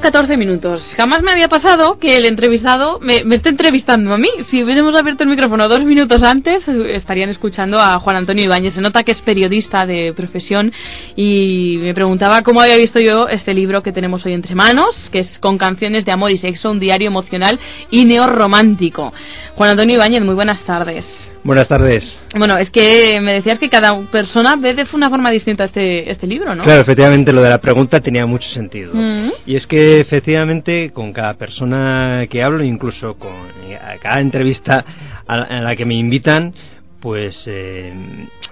14 minutos. Jamás me había pasado que el entrevistado me, me esté entrevistando a mí. Si hubiéramos abierto el micrófono dos minutos antes, estarían escuchando a Juan Antonio Ibáñez. Se nota que es periodista de profesión y me preguntaba cómo había visto yo este libro que tenemos hoy entre manos, que es Con canciones de amor y sexo, un diario emocional y neorromántico. Juan Antonio Ibáñez, muy buenas tardes. Buenas tardes. Bueno, es que me decías que cada persona ve de una forma distinta este, este libro, ¿no? Claro, efectivamente lo de la pregunta tenía mucho sentido. Mm. Y es que efectivamente con cada persona que hablo, incluso con eh, a cada entrevista a la, a la que me invitan, pues eh,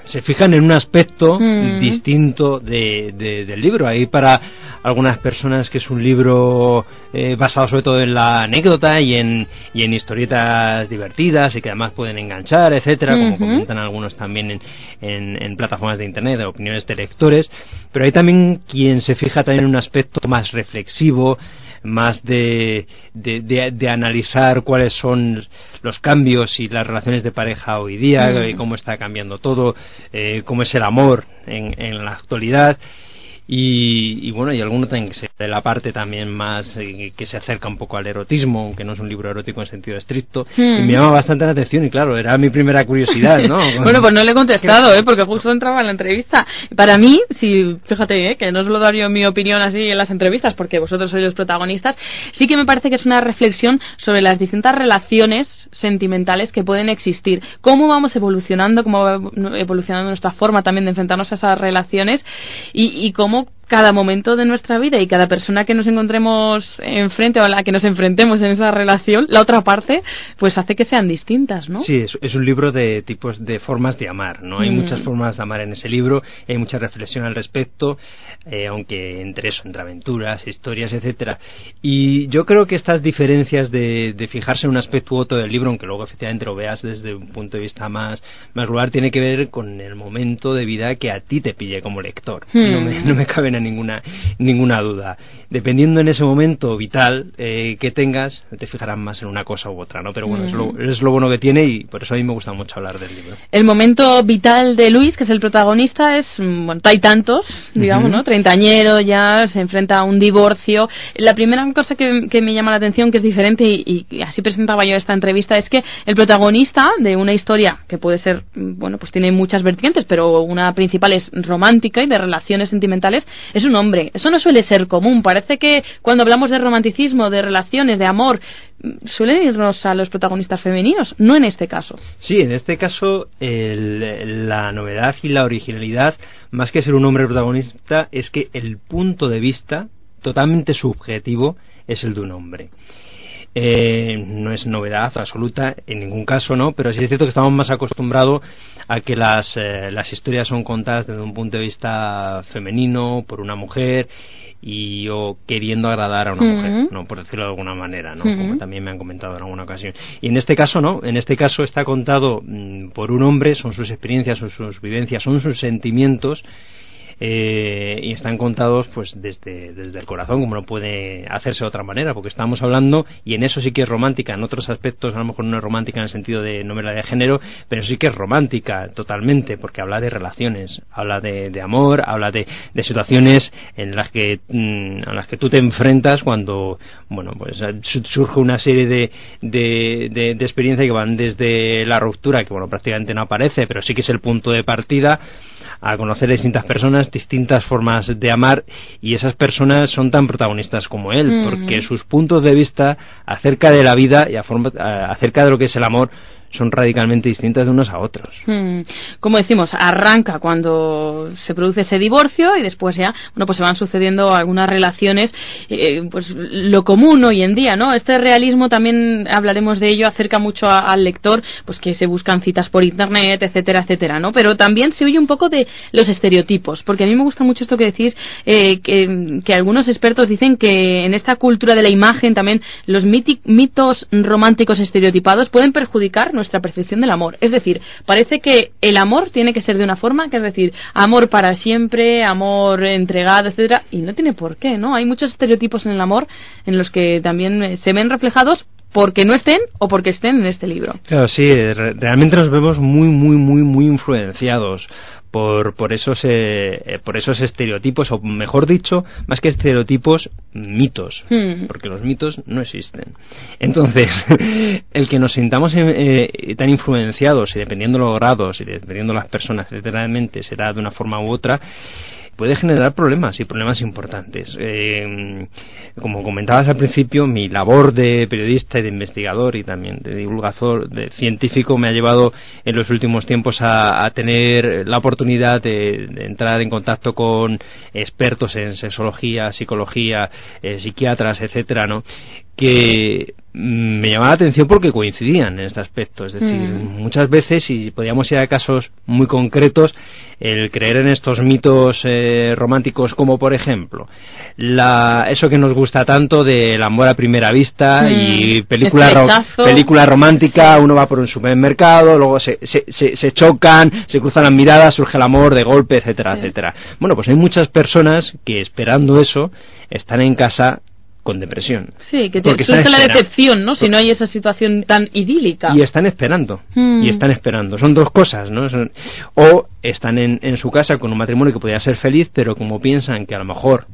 se fijan en un aspecto Mm. distinto de, de- del libro. Ahí para algunas personas que es un libro eh, basado sobre todo en la anécdota y en, y en historietas divertidas y que además pueden enganchar, etcétera, como comentan algunos también en, en- en plataformas de internet, de opiniones de lectores. Pero hay también quien se fija también en un aspecto más reflexivo, más de, de, de- de analizar cuáles son los cambios y las relaciones de pareja hoy día, eh, cómo está cambiando todo, eh, cómo es el amor en, en la actualidad. Y, y bueno, y alguno también que se de la parte también más eh, que se acerca un poco al erotismo, aunque no es un libro erótico en sentido estricto, Hmm. y me llama bastante la atención y claro, era mi primera curiosidad, ¿no? bueno, pues no le he contestado, ¿eh? porque justo entraba en la entrevista. Para mí, si, fíjate, ¿eh? que no solo daría mi opinión así en las entrevistas, porque vosotros sois los protagonistas, sí que me parece que es una reflexión sobre las distintas relaciones sentimentales que pueden existir. Cómo vamos evolucionando, cómo va evolucionando nuestra forma también de enfrentarnos a esas relaciones y, y cómo cada momento de nuestra vida y cada persona que nos encontremos enfrente o a la que nos enfrentemos en esa relación, la otra parte, pues hace que sean distintas, ¿no? Sí, es, es un libro de tipos de formas de amar, ¿no? Hay Mm. muchas formas de amar en ese libro, hay mucha reflexión al respecto, eh, aunque entre eso, entre aventuras, historias, etcétera. Y yo creo que estas diferencias de, de fijarse en un aspecto u otro del libro, aunque luego efectivamente lo veas desde un punto de vista más, más global, tiene que ver con el momento de vida que a ti te pille como lector. Mm. No, me, no me cabe ninguna, ninguna duda. Dependiendo en ese momento vital eh, que tengas, te fijarás más en una cosa u otra, ¿no? Pero bueno, es, lo, es lo bueno que tiene y por eso a mí me gusta mucho hablar del libro. El momento vital de Luis, que es el protagonista, es, mm, bueno, hay tantos, digamos, Ujú. ¿no? Treintañero ya, se enfrenta a un divorcio. La primera cosa que, que me llama la atención, que es diferente, y, y así presentaba yo esta entrevista, es que el protagonista de una historia que puede ser, mm, bueno, pues tiene muchas vertientes, pero una principal es romántica y de relaciones sentimentales, es un hombre. Eso no suele ser común. Parece que cuando hablamos de romanticismo, de relaciones, de amor, suelen irnos a los protagonistas femeninos, no en este caso. Sí, en este caso el- la novedad y la originalidad, más que ser un hombre protagonista, es que el punto de vista totalmente subjetivo es el de un hombre. Eh, no es novedad absoluta en ningún caso, ¿no? Pero sí es cierto que estamos más acostumbrados a que las, eh, las historias son contadas desde un punto de vista femenino, por una mujer, y o queriendo agradar a una mujer, ¿no? Por decirlo de alguna manera, ¿no? Como también me han comentado en alguna ocasión. Y en este caso, ¿no? En este caso está contado mm, por un hombre, son sus experiencias, son sus vivencias, son sus sentimientos, eh, y están contados pues desde, desde el corazón, como no puede hacerse de otra manera, porque estamos hablando, y en eso sí que es romántica, en otros aspectos a lo mejor no es romántica en el sentido de novela de género, pero sí que es romántica totalmente, porque habla de relaciones, habla de, de amor, habla de, de situaciones en las que mm, a las que tú te enfrentas cuando bueno pues eh, su- surge una serie de, de, de experiencias que van desde la ruptura, que bueno prácticamente no aparece, pero sí que es el punto de partida a conocer a distintas personas, distintas formas de amar y esas personas son tan protagonistas como él, Mm. porque sus puntos de vista acerca de la vida y a forma- a- acerca de lo que es el amor son radicalmente distintas de unos a otros. Hmm. Como decimos, arranca cuando se produce ese divorcio y después ya, bueno, pues se van sucediendo algunas relaciones, eh, pues lo común hoy en día, ¿no? Este realismo también hablaremos de ello, acerca mucho al lector, pues que se buscan citas por internet, etcétera, etcétera, ¿no? Pero también se huye un poco de los estereotipos, porque a mí me gusta mucho esto que decís, eh, que, que algunos expertos dicen que en esta cultura de la imagen también los mitos románticos estereotipados pueden perjudicar nuestra percepción del amor. Es decir, parece que el amor tiene que ser de una forma, que es decir, amor para siempre, amor entregado, etcétera, y no tiene por qué, ¿no? Hay muchos estereotipos en el amor en los que también eh, se ven reflejados porque no estén o porque estén en este libro. Claro, sí, realmente nos vemos muy, muy, muy, muy influenciados por, por, esos, eh, eh, por esos estereotipos, o mejor dicho, más que estereotipos, mitos, hmm. porque los mitos no existen. Entonces, el que nos sintamos eh, tan influenciados, y dependiendo los grados, y dependiendo las personas, literalmente, será de una forma u otra, puede generar problemas y problemas importantes. Eh, como comentabas al principio, mi labor de periodista y de investigador y también de divulgador, de científico, me ha llevado en los últimos tiempos a, tener la oportunidad de, entrar en contacto con expertos en sexología, psicología, eh, psiquiatras, etcétera, ¿no? Que me llamaba la atención porque coincidían en este aspecto. Es decir, mm. muchas veces, y podríamos ir a casos muy concretos, el creer en estos mitos eh, románticos como, por ejemplo, la, eso que nos gusta tanto del amor a primera vista mm. y película, película romántica, uno va por un supermercado, luego se, se, se, chocan, se cruzan las miradas, surge el amor de golpe, etcétera, etcétera. Bueno, pues hay muchas personas que esperando eso están en casa con depresión. Sí, que te surge la decepción, ¿no? Si no hay esa situación tan idílica. Y están esperando, hmm. y están esperando. Son dos cosas, ¿no? o están en, en su casa con un matrimonio que podría ser feliz, pero como piensan que a lo mejor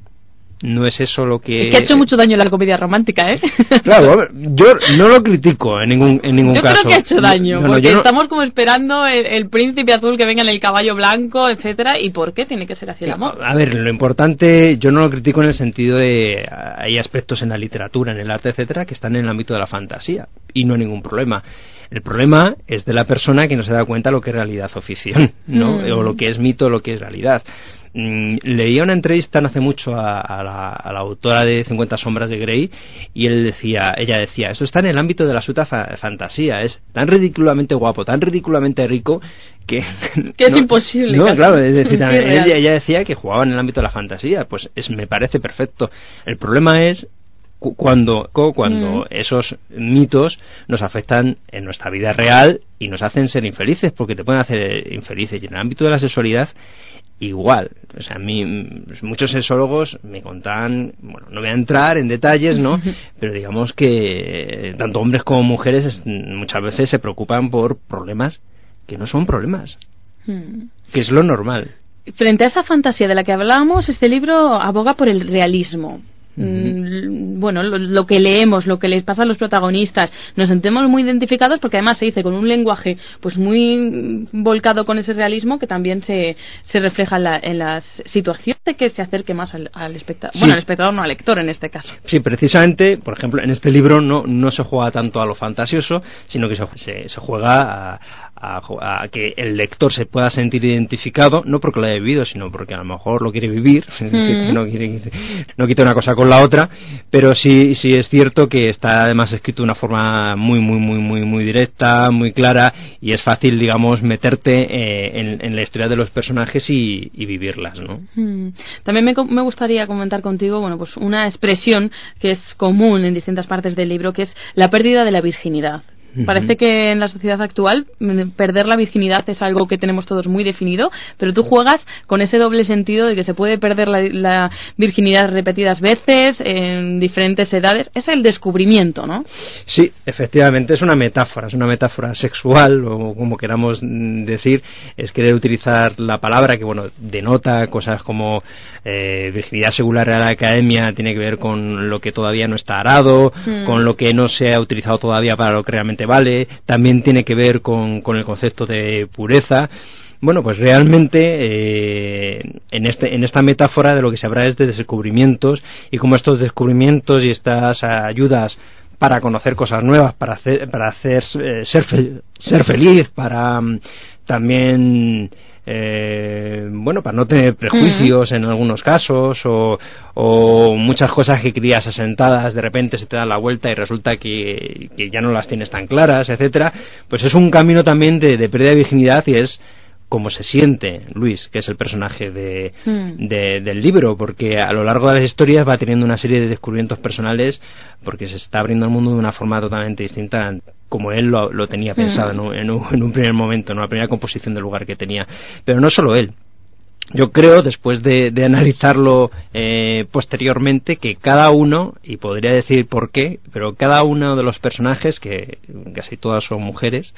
no es eso lo que... Es que ha hecho mucho daño la comedia romántica, ¿eh? Claro, yo no lo critico en ningún, en ningún caso. Yo creo que ha hecho daño, porque estamos como esperando el, príncipe azul que venga en el caballo blanco, etcétera, y ¿por qué tiene que ser así el amor? A ver, lo importante, yo no lo critico en el sentido de... Hay aspectos en la literatura, en el arte, etcétera, que están en el ámbito de la fantasía, y no hay ningún problema. El problema es de la persona que no se da cuenta lo que es realidad o ficción, ¿no? Mm. O lo que es mito o lo que es realidad. Mm, leía una entrevista no hace mucho a, la, autora de 50 sombras de Grey y él decía, ella decía, eso está en el ámbito de la suta fantasía, es tan ridículamente guapo, tan ridículamente rico que... que es imposible. No, claro, es decir, ella, decía que jugaba en el ámbito de la fantasía, pues es, me parece perfecto. El problema es cuando, cuando mm. esos mitos nos afectan en nuestra vida real y nos hacen ser infelices, porque te pueden hacer infelices. Y en el ámbito de la sexualidad igual. O sea, a mí, muchos sexólogos me contan, bueno, no voy a entrar en detalles, ¿no? Pero digamos que tanto hombres como mujeres muchas veces se preocupan por problemas que no son problemas, que es lo normal. Frente a esa fantasía de la que hablábamos, este libro aboga por el realismo. Mm, bueno, lo, que leemos, lo que les pasa a los protagonistas, nos sentimos muy identificados porque además se dice con un lenguaje pues muy volcado con ese realismo que también se, se refleja en, las situaciones de que se acerque más al, espectador, bueno, al espectador no al lector en este caso. Sí, precisamente, por ejemplo, en este libro no, no se juega tanto a lo fantasioso, sino que se, se juega a, a, que el lector se pueda sentir identificado, no porque lo haya vivido, sino porque a lo mejor lo quiere vivir, mm. no, quiere, no quita una cosa con la otra, pero sí, sí es cierto que está además escrito de una forma muy, muy, muy, muy, muy directa, muy clara, y es fácil, digamos, meterte eh, en, la historia de los personajes y, vivirlas, ¿no? Mm. También me, me gustaría comentar contigo, bueno, pues una expresión que es común en distintas partes del libro, que es la pérdida de la virginidad. Parece que en la sociedad actual mm, perder la virginidad es algo que tenemos todos muy definido, pero tú juegas con ese doble sentido de que se puede perder la, virginidad repetidas veces, en diferentes edades. Es el descubrimiento, ¿no? Sí, efectivamente, es una metáfora, es una metáfora sexual, o como queramos mm, decir, es querer utilizar la palabra que, bueno, denota cosas como eh, virginidad según Real Academia, tiene que ver con lo que todavía no está arado, hmm. con lo que no se ha utilizado todavía para lo que realmente vale, también tiene que ver con, con el concepto de pureza. Bueno, pues realmente eh, en, este, en esta metáfora de lo que se habrá es de descubrimientos y como estos descubrimientos y estas ayudas para conocer cosas nuevas, para hacer, para hacer eh, ser, ser feliz, para mm, también eh, bueno, para no tener prejuicios en algunos casos o, muchas cosas que creías asentadas de repente se te da la vuelta y resulta que, ya no las tienes tan claras, etcétera, pues es un camino también de, pérdida de virginidad y es cómo se siente Luis, que es el personaje de, Hmm. de- del libro, porque a lo largo de las historias va teniendo una serie de descubrimientos personales, porque se está abriendo al mundo de una forma totalmente distinta como él lo, lo tenía pensado en, un, en un- en un primer momento, en la primera composición del lugar que tenía. Pero no solo él, yo creo, después de, de analizarlo eh, posteriormente, que cada uno, y podría decir por qué, pero cada uno de los personajes, que casi todas son mujeres,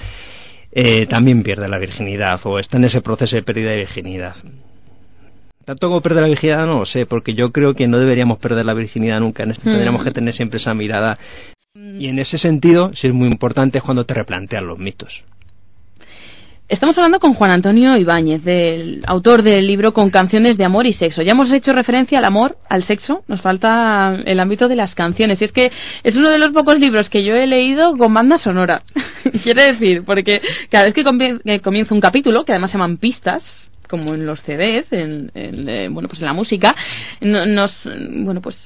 eh, también pierde la virginidad o está en ese proceso de pérdida de virginidad. Tanto como perder la virginidad no lo sé, porque yo creo que no deberíamos perder la virginidad nunca, en esto Mm. tendríamos que tener siempre esa mirada. Y en ese sentido, sí es muy importante es cuando te replantean los mitos. Estamos hablando con Juan Antonio Ibáñez, del autor del libro Con canciones de amor y sexo. Ya hemos hecho referencia al amor, al sexo, nos falta el ámbito de las canciones. Y es que es uno de los pocos libros que yo he leído con banda sonora. Quiere decir, porque cada vez que, comie- que comienza un capítulo, que además se llaman pistas, como en los CDs, en, en, eh, bueno, pues en la música, no- nos, bueno, pues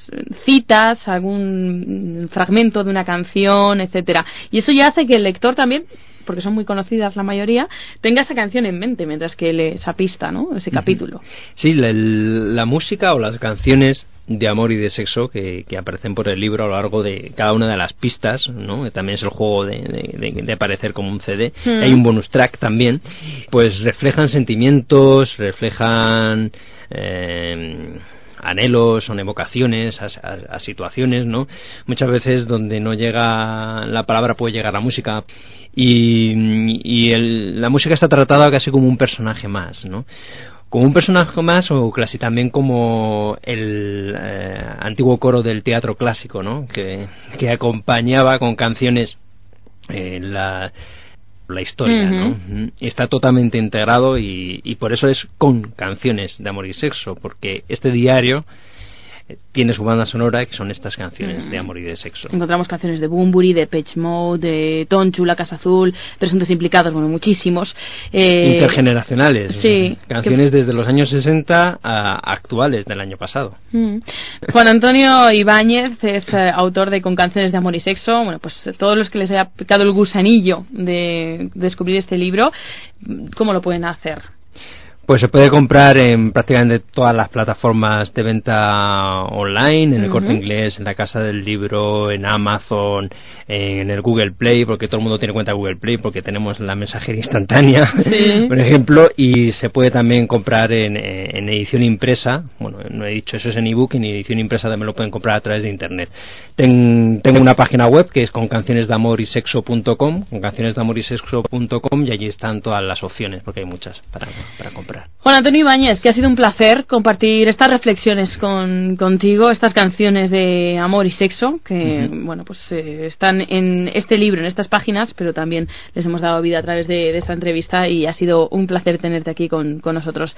citas, algún fragmento de una canción, etcétera. Y eso ya hace que el lector también porque son muy conocidas la mayoría, tenga esa canción en mente mientras que lee esa pista, ¿no? Ese capítulo. Sí, la, la música o las canciones de amor y de sexo que, que aparecen por el libro a lo largo de cada una de las pistas, ¿no? Que también es el juego de, de- de- de aparecer como un CD. Mm. Hay un bonus track también, pues reflejan sentimientos, reflejan eh, anhelos, son evocaciones a, a- a situaciones, ¿no? Muchas veces donde no llega la palabra puede llegar la música y, y el- la música está tratada casi como un personaje más, ¿no? Como un personaje más o casi también como el eh, antiguo coro del teatro clásico, ¿no? Que, que acompañaba con canciones eh, la, la historia, ¿no? Mm, está totalmente integrado y, y por eso es con canciones de amor y sexo, porque este diario eh, tiene su banda sonora que son estas canciones Mm. de amor y de sexo. Encontramos canciones de Bumburi, de Pitch Mode, de Tonchu, La Casa Azul, Presuntos Implicados, bueno, muchísimos. Eh, Intergeneracionales, sí, canciones desde los años 60 a actuales del año pasado. Mm. Juan Antonio Ibáñez es eh, autor de Con canciones de amor y sexo. Bueno, pues eh, todos los que les haya picado el gusanillo de descubrir este libro, ¿cómo lo pueden hacer? Pues se puede comprar en prácticamente todas las plataformas de venta online, en el corte inglés, en la casa del libro, en Amazon, en el Google Play, porque todo el mundo tiene cuenta de Google Play, porque tenemos la mensajería instantánea, Sí. por ejemplo, y se puede también comprar en, en edición impresa. Bueno, no he dicho eso es en ebook, en edición impresa también lo pueden comprar a través de internet. Ten- tengo una página web que es con canciones de amor y sexo.com, con canciones de amor y sexo.com, y allí están todas las opciones, porque hay muchas para, para comprar. Juan Antonio Ibáñez, que ha sido un placer compartir estas reflexiones con, contigo, estas canciones de amor y sexo, que bueno pues eh, están en este libro, en estas páginas, pero también les hemos dado vida a través de, de esta entrevista y ha sido un placer tenerte aquí con, con nosotros.